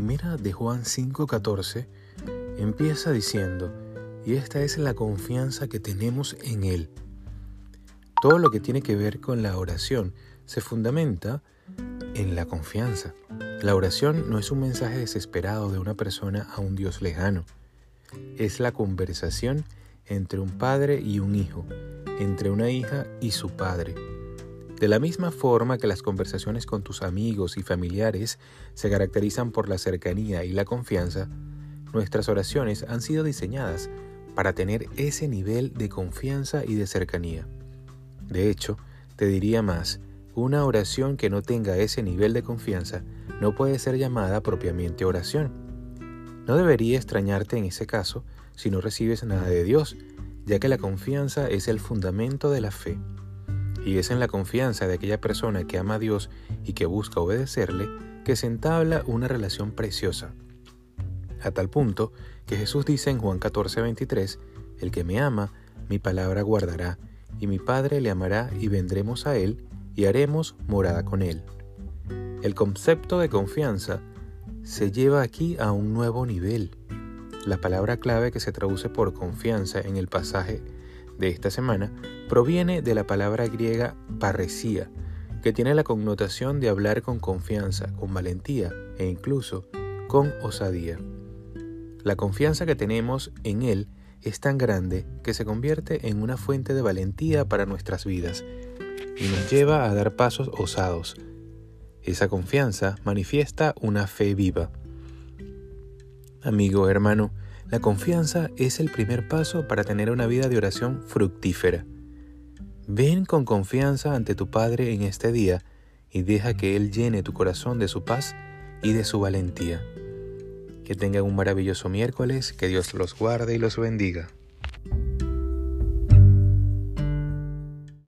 de Juan 5:14 empieza diciendo, y esta es la confianza que tenemos en Él. Todo lo que tiene que ver con la oración se fundamenta en la confianza. La oración no es un mensaje desesperado de una persona a un Dios lejano. Es la conversación entre un padre y un hijo, entre una hija y su padre. De la misma forma que las conversaciones con tus amigos y familiares se caracterizan por la cercanía y la confianza, nuestras oraciones han sido diseñadas para tener ese nivel de confianza y de cercanía. De hecho, te diría más, una oración que no tenga ese nivel de confianza no puede ser llamada propiamente oración. No debería extrañarte en ese caso si no recibes nada de Dios, ya que la confianza es el fundamento de la fe. Y es en la confianza de aquella persona que ama a Dios y que busca obedecerle que se entabla una relación preciosa. A tal punto que Jesús dice en Juan 14:23, El que me ama, mi palabra guardará, y mi Padre le amará y vendremos a él y haremos morada con él. El concepto de confianza se lleva aquí a un nuevo nivel. La palabra clave que se traduce por confianza en el pasaje de esta semana proviene de la palabra griega parresía, que tiene la connotación de hablar con confianza, con valentía e incluso con osadía. La confianza que tenemos en Él es tan grande que se convierte en una fuente de valentía para nuestras vidas y nos lleva a dar pasos osados. Esa confianza manifiesta una fe viva. Amigo, hermano, la confianza es el primer paso para tener una vida de oración fructífera. Ven con confianza ante tu Padre en este día y deja que Él llene tu corazón de su paz y de su valentía. Que tengan un maravilloso miércoles, que Dios los guarde y los bendiga.